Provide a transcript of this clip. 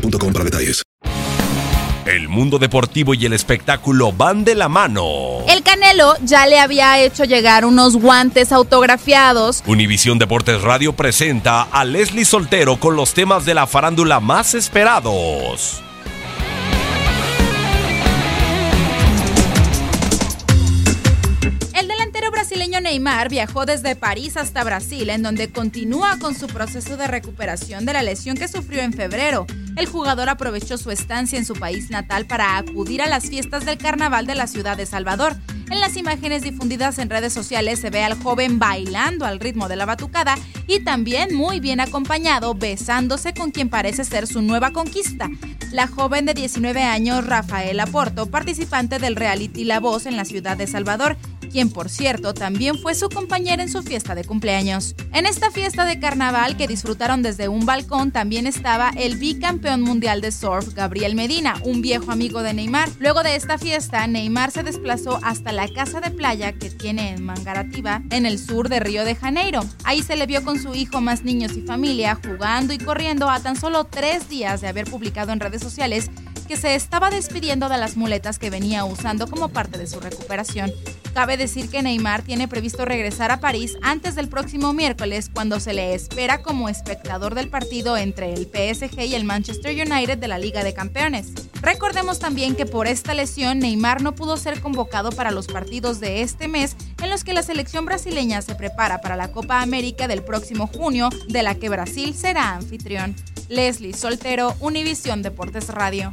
boostmobile.com para detalles. El mundo deportivo y el espectáculo van de la mano. El Canelo ya le había hecho llegar unos guantes autografiados. Univisión Deportes Radio presenta a Leslie Soltero con los temas de la farándula más esperados. El delantero brasileño Neymar viajó desde París hasta Brasil, en donde continúa con su proceso de recuperación de la lesión que sufrió en febrero. El jugador aprovechó su estancia en su país natal para acudir a las fiestas del carnaval de la ciudad de Salvador. En las imágenes difundidas en redes sociales se ve al joven bailando al ritmo de la batucada y también muy bien acompañado, besándose con quien parece ser su nueva conquista, la joven de 19 años Rafaela Porto, participante del reality La Voz en la ciudad de Salvador, quien por cierto también fue su compañera en su fiesta de cumpleaños. En esta fiesta de carnaval que disfrutaron desde un balcón también estaba el bicampeón mundial de surf Gabriel Medina, un viejo amigo de Neymar. Luego de esta fiesta, Neymar se desplazó hasta la casa de playa que tiene en Mangaratiba, en el sur de Río de Janeiro. Ahí se le vio con su hijo, más niños y familia, jugando y corriendo a tan solo tres días de haber publicado en redes sociales que se estaba despidiendo de las muletas que venía usando como parte de su recuperación. Cabe decir que Neymar tiene previsto regresar a París antes del próximo miércoles cuando se le espera como espectador del partido entre el PSG y el Manchester United de la Liga de Campeones. Recordemos también que por esta lesión Neymar no pudo ser convocado para los partidos de este mes en los que la selección brasileña se prepara para la Copa América del próximo junio, de la que Brasil será anfitrión. Leslie Soltero, Univisión Deportes Radio.